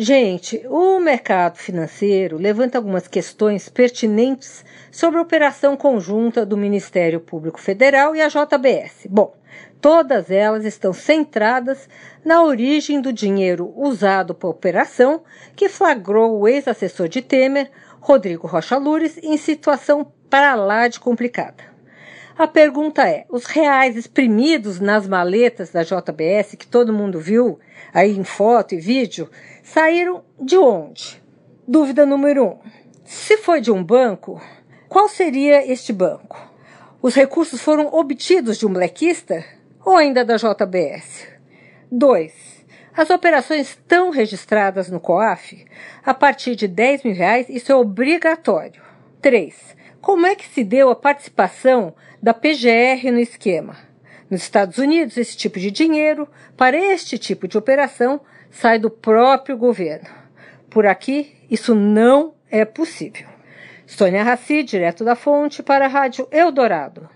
Gente, o mercado financeiro levanta algumas questões pertinentes sobre a operação conjunta do Ministério Público Federal e a JBS. Bom, todas elas estão centradas na origem do dinheiro usado para a operação que flagrou o ex-assessor de Temer, Rodrigo Rocha Lures, em situação para lá de complicada. A pergunta é: os reais exprimidos nas maletas da JBS, que todo mundo viu aí em foto e vídeo, saíram de onde? Dúvida número um: se foi de um banco, qual seria este banco? Os recursos foram obtidos de um blackista ou ainda da JBS? 2. As operações estão registradas no COAF a partir de 10 mil reais, isso é obrigatório. 3. Como é que se deu a participação da PGR no esquema? Nos Estados Unidos, esse tipo de dinheiro, para este tipo de operação, sai do próprio governo. Por aqui, isso não é possível. Sônia Raci, direto da fonte, para a Rádio Eldorado.